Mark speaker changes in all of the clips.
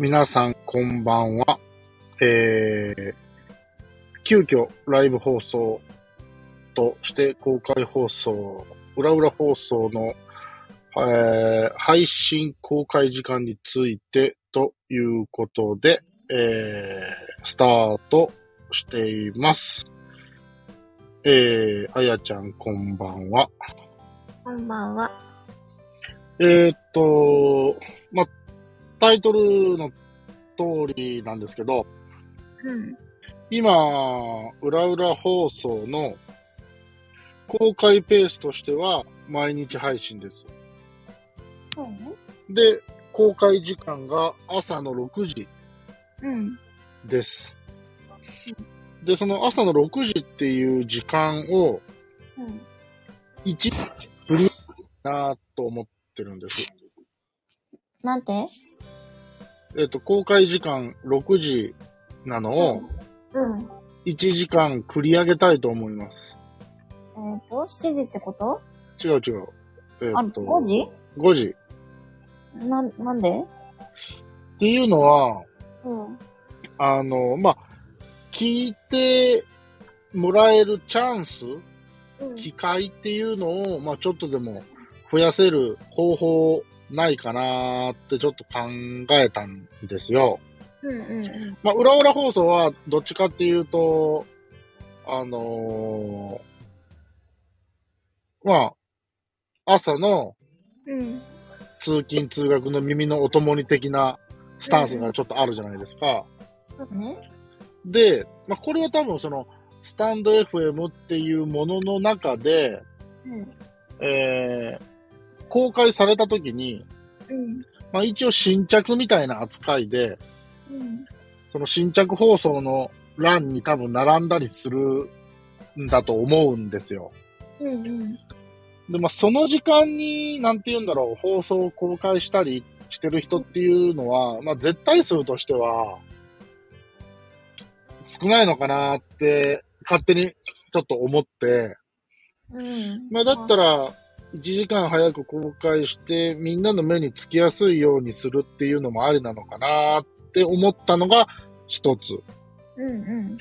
Speaker 1: 皆さんこんばんは。えー、急遽ライブ放送として公開放送、裏裏放送の、えー配信公開時間についてということで、えー、スタートしています。えー、あやちゃんこんばんは。
Speaker 2: こんばんは。
Speaker 1: えーっと、ま、タイトルの通りなんですけど、
Speaker 2: うん。
Speaker 1: 今、裏裏放送の公開ペースとしては毎日配信です。
Speaker 2: そうね。
Speaker 1: で、公開時間が朝の6時
Speaker 2: うん。
Speaker 1: です。で、その朝の6時っていう時間を
Speaker 2: うん。
Speaker 1: 1日振りなと思ってるんです。
Speaker 2: なんて？
Speaker 1: えっと、公開時間6時なのを
Speaker 2: うん。
Speaker 1: 1時間繰り上げたいと思います。
Speaker 2: えっ、と、7時ってこと？
Speaker 1: 違う違う。え
Speaker 2: あ、
Speaker 1: っと、
Speaker 2: 5時
Speaker 1: ?5 時。
Speaker 2: な、なんで？
Speaker 1: っていうのは、
Speaker 2: うん。
Speaker 1: あの、まあ、聞いてもらえるチャンス、
Speaker 2: うん。
Speaker 1: 機会っていうのを、まあ、ちょっとでも増やせる方法ないかなーってちょっと考えたんですよ。
Speaker 2: うんうんうん。
Speaker 1: まあ、裏裏放送はどっちかっていうと、あのーまあ、朝の
Speaker 2: うん。
Speaker 1: 通勤通学の耳のお供に的なスタンスがちょっとあるじゃないですか。
Speaker 2: そうね。
Speaker 1: で、まあ、これは多分その、スタンド FM っていうものの中で、
Speaker 2: うん。
Speaker 1: えー、公開された時に、
Speaker 2: うん。
Speaker 1: まあ、一応新着みたいな扱いで、
Speaker 2: うん。
Speaker 1: その新着放送の欄に多分並んだりするんだと思うんですよ。
Speaker 2: うんうん。
Speaker 1: で、まあ、その時間に、なんて言うんだろう、放送を公開したりしてる人っていうのは、まあ、絶対数としては、少ないのかなって、勝手にちょっと思って、
Speaker 2: うん。
Speaker 1: まあ、だったら、1時間早く公開して、みんなの目につきやすいようにするっていうのもありなのかなって思ったのが一つ。
Speaker 2: うんうん。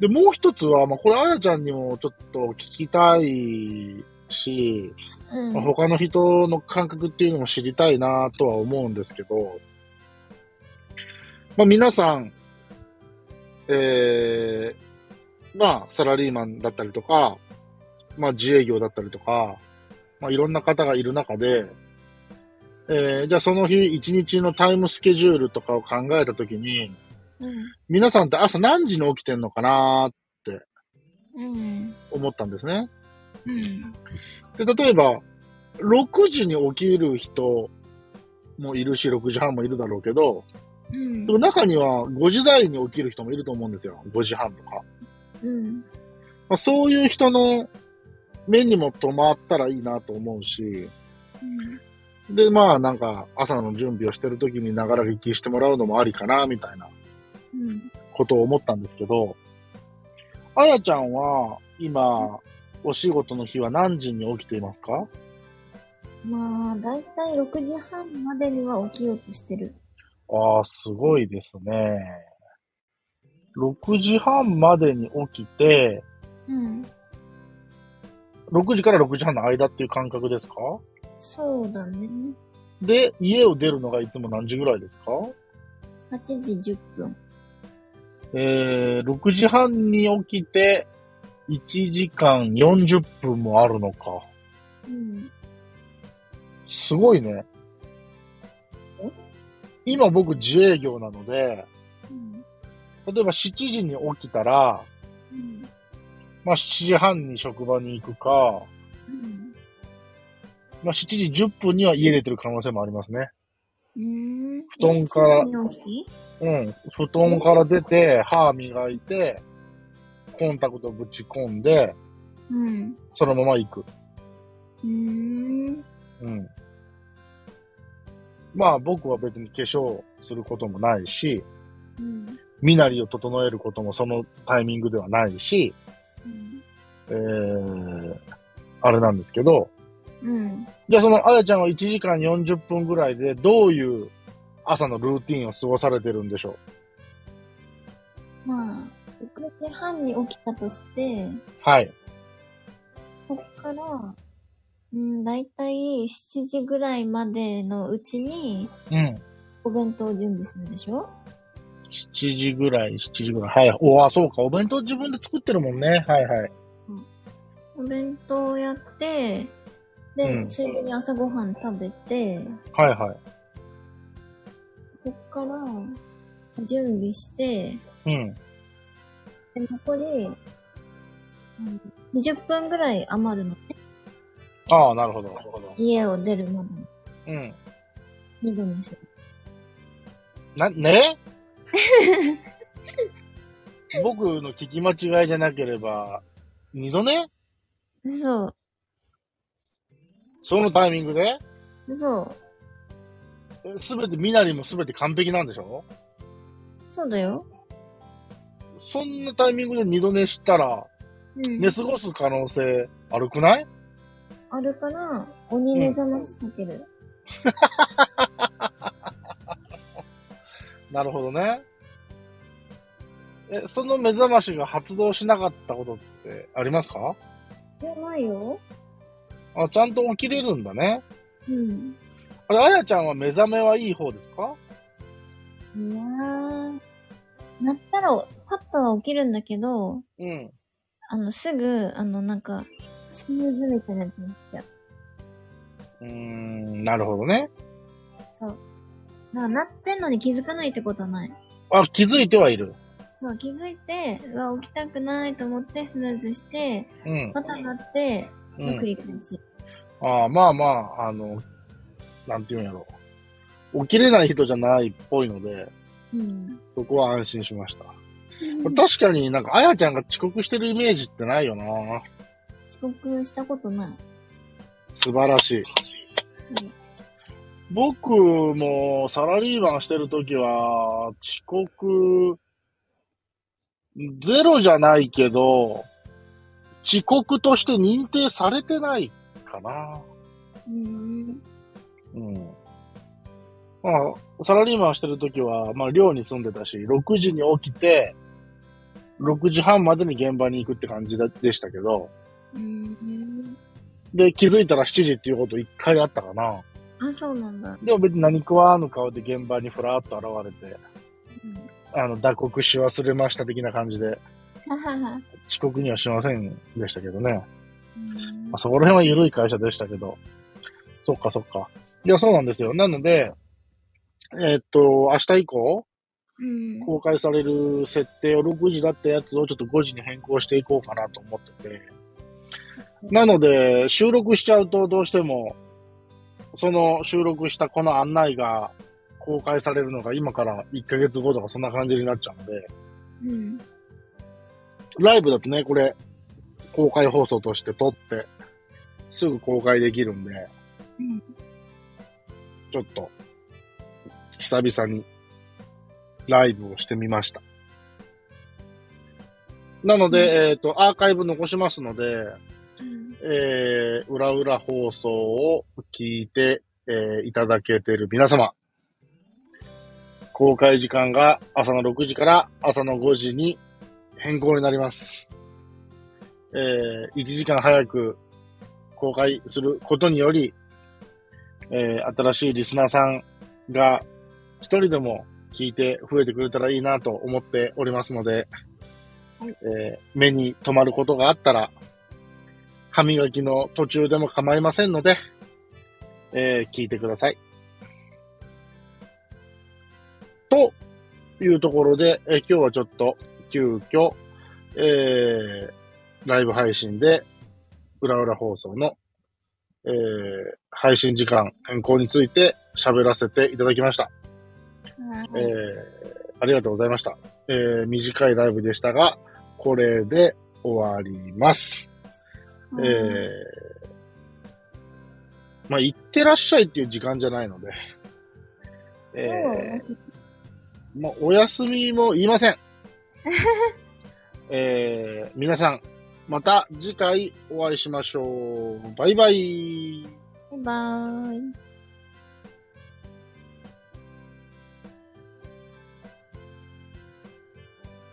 Speaker 1: で、もう一つは、まあ、これ、あやちゃんにもちょっと聞きたいし、
Speaker 2: うん。
Speaker 1: まあ他の人の感覚っていうのも知りたいなとは思うんですけど、まあ、皆さん、えー、まあ、サラリーマンだったりとか、まあ、自営業だったりとか、まあ、いろんな方がいる中で、えー、じゃあその日一日のタイムスケジュールとかを考えたときに、
Speaker 2: うん。
Speaker 1: 皆さんって朝何時に起きてんのかな
Speaker 2: うん。
Speaker 1: 思ったんですね。
Speaker 2: うん。
Speaker 1: で、例えば、6時に起きる人もいるし、6時半もいるだろうけど、
Speaker 2: うん
Speaker 1: でも中には5時台に起きる人もいると思うんですよ。5時半とか。
Speaker 2: うん。
Speaker 1: まあ、そういう人の目にも留まったらいいなと思うし、で、まあなんか朝の準備をしてる時にながら聞きしてもらうのもありかな、みたいな
Speaker 2: うん。
Speaker 1: ことを思ったんですけど、あやちゃんは今、お仕事の日は何時に起きていますか？
Speaker 2: まあ、だいたい6時半までには起きようとしてる。
Speaker 1: ああ、すごいですね。6時半までに起きて、
Speaker 2: うん。
Speaker 1: 6時から6時半の間っていう感覚ですか？
Speaker 2: そうだね。
Speaker 1: で、家を出るのがいつも何時ぐらいですか
Speaker 2: ？8時10分。
Speaker 1: えー、6時半に起きて、1時間40分もあるのか。
Speaker 2: うん。
Speaker 1: すごいね
Speaker 2: え？
Speaker 1: 今僕自営業なので、
Speaker 2: うん。
Speaker 1: 例えば7時に起きたら、
Speaker 2: うん。
Speaker 1: まあ7時半に職場に行くか、
Speaker 2: うん。
Speaker 1: まあ7時10分には家出てる可能性もありますね。
Speaker 2: うーん。
Speaker 1: 布団から
Speaker 2: え7時に起き
Speaker 1: うん。布団から出て、歯磨いて、コンタクトぶち込んで、
Speaker 2: うん。
Speaker 1: そのまま行く。
Speaker 2: うーん。
Speaker 1: うん。まあ僕は別に化粧することもないし、
Speaker 2: うん。
Speaker 1: 身なりを整えることもそのタイミングではないし、
Speaker 2: うん。
Speaker 1: えー、あれなんですけど、
Speaker 2: うん。
Speaker 1: じゃあそのあやちゃんは1時間40分ぐらいでどういう朝のルーティンを過ごされてるんでしょ
Speaker 2: まあ、6時半に起きたとして、
Speaker 1: うはい。
Speaker 2: そっから、うん、だいたい7時ぐらいまでのうちに、
Speaker 1: うん。
Speaker 2: お弁当を準備するでしょ？
Speaker 1: 7時ぐらい、7時ぐらい。はい。おあ、そうか。お弁当自分で作ってるもんね。はいはい。
Speaker 2: お弁当をやって、で、
Speaker 1: うん
Speaker 2: ついでに朝ごはん食べて、
Speaker 1: はいはい。
Speaker 2: そっから、準備して、
Speaker 1: うん。
Speaker 2: で残り、うん20分ぐらい余るのね。
Speaker 1: ああ、なるほど。なるほど。
Speaker 2: 家を出るまで
Speaker 1: うん。
Speaker 2: に。2度寝する。
Speaker 1: な、ね？僕の聞き間違いじゃなければ、二度ね
Speaker 2: 嘘。
Speaker 1: そのタイミングで？
Speaker 2: 嘘。
Speaker 1: すべて、みなりもすべて完璧なんでしょ？
Speaker 2: そうだよ。
Speaker 1: そんなタイミングで二度寝したら、
Speaker 2: うん。
Speaker 1: 寝過ごす可能性あるくない？
Speaker 2: あるから、鬼目覚ましかける。
Speaker 1: なるほどね。え、その目覚ましが発動しなかったことってありますか？
Speaker 2: いや、ないよ。
Speaker 1: あ、ちゃんと起きれるんだね。
Speaker 2: うん。
Speaker 1: あれ、あやちゃんは目覚めはいい方ですか？
Speaker 2: いやー。なったら、パッとは起きるんだけど、
Speaker 1: うん。
Speaker 2: あの、すぐ、あの、なんか、スヌーズみたいなやつにしちゃう。
Speaker 1: うーん、なるほどね。
Speaker 2: そう。だから、なってんのに気づかないってことはない。
Speaker 1: あ、気づいてはいる。
Speaker 2: そう、気づいて、うわ、起きたくないと思ってスヌーズして、
Speaker 1: うん。
Speaker 2: またなって、
Speaker 1: う
Speaker 2: 繰り返し。
Speaker 1: ああまあまあ、あの、なんていうんやろ起きれない人じゃないっぽいので、
Speaker 2: うん。
Speaker 1: そこは安心しました。確かになんか、あやちゃんが遅刻してるイメージってないよな
Speaker 2: 遅刻したことない。
Speaker 1: 素晴らしい。
Speaker 2: うん
Speaker 1: 僕もサラリーマンしてるときは、遅刻、ゼロじゃないけど、遅刻として認定されてないかな。
Speaker 2: うん。
Speaker 1: うん。まあ、サラリーマンしてるときは、まあ、寮に住んでたし、6時に起きて、6時半までに現場に行くって感じだでしたけど、
Speaker 2: うん。
Speaker 1: で、気づいたら7時っていうこと一回あったかな。
Speaker 2: あ、そうなんだ。
Speaker 1: でも別に何食わぬ顔で現場にふらっと現れて、
Speaker 2: うん。
Speaker 1: あの、打刻し忘れました的な感じで、遅刻にはしませんでしたけどね。
Speaker 2: うん
Speaker 1: まあ、そこら辺は緩い会社でしたけど。そっかそっか。いや、そうなんですよ。なので、えーっと、明日以降、
Speaker 2: うん。
Speaker 1: 公開される設定を6時だったやつをちょっと5時に変更していこうかなと思ってて。なので、収録しちゃうとどうしても、その収録したこの案内が公開されるのが今から1ヶ月後とかそんな感じになっちゃうので、
Speaker 2: うん。
Speaker 1: ライブだとね、これ、公開放送として撮って、すぐ公開できるんで、
Speaker 2: うん。
Speaker 1: ちょっと、久々に、ライブをしてみました。なので、えっ、と、アーカイブ残しますので、
Speaker 2: うん。
Speaker 1: えー、裏裏放送を聞いて、えーいただけている皆様、公開時間が朝の6時から朝の5時に変更になります。えー、1時間早く公開することにより、えー新しいリスナーさんが一人でも聞いて増えてくれたらいいなと思っておりますので、えー目に留まることがあったら、歯磨きの途中でも構いませんので、えー聞いてください。というところで、えー今日はちょっと急遽、えーライブ配信で、裏裏放送の、えー配信時間変更について喋らせていただきました。えーありがとうございました。えー短いライブでしたが、これで終わります。えー、まあ、行ってらっしゃいっていう時間じゃないので、えー、まあ、お休みも言いません。えー、皆さん、また次回お会いしましょう。バイバイ。
Speaker 2: バイバーイ。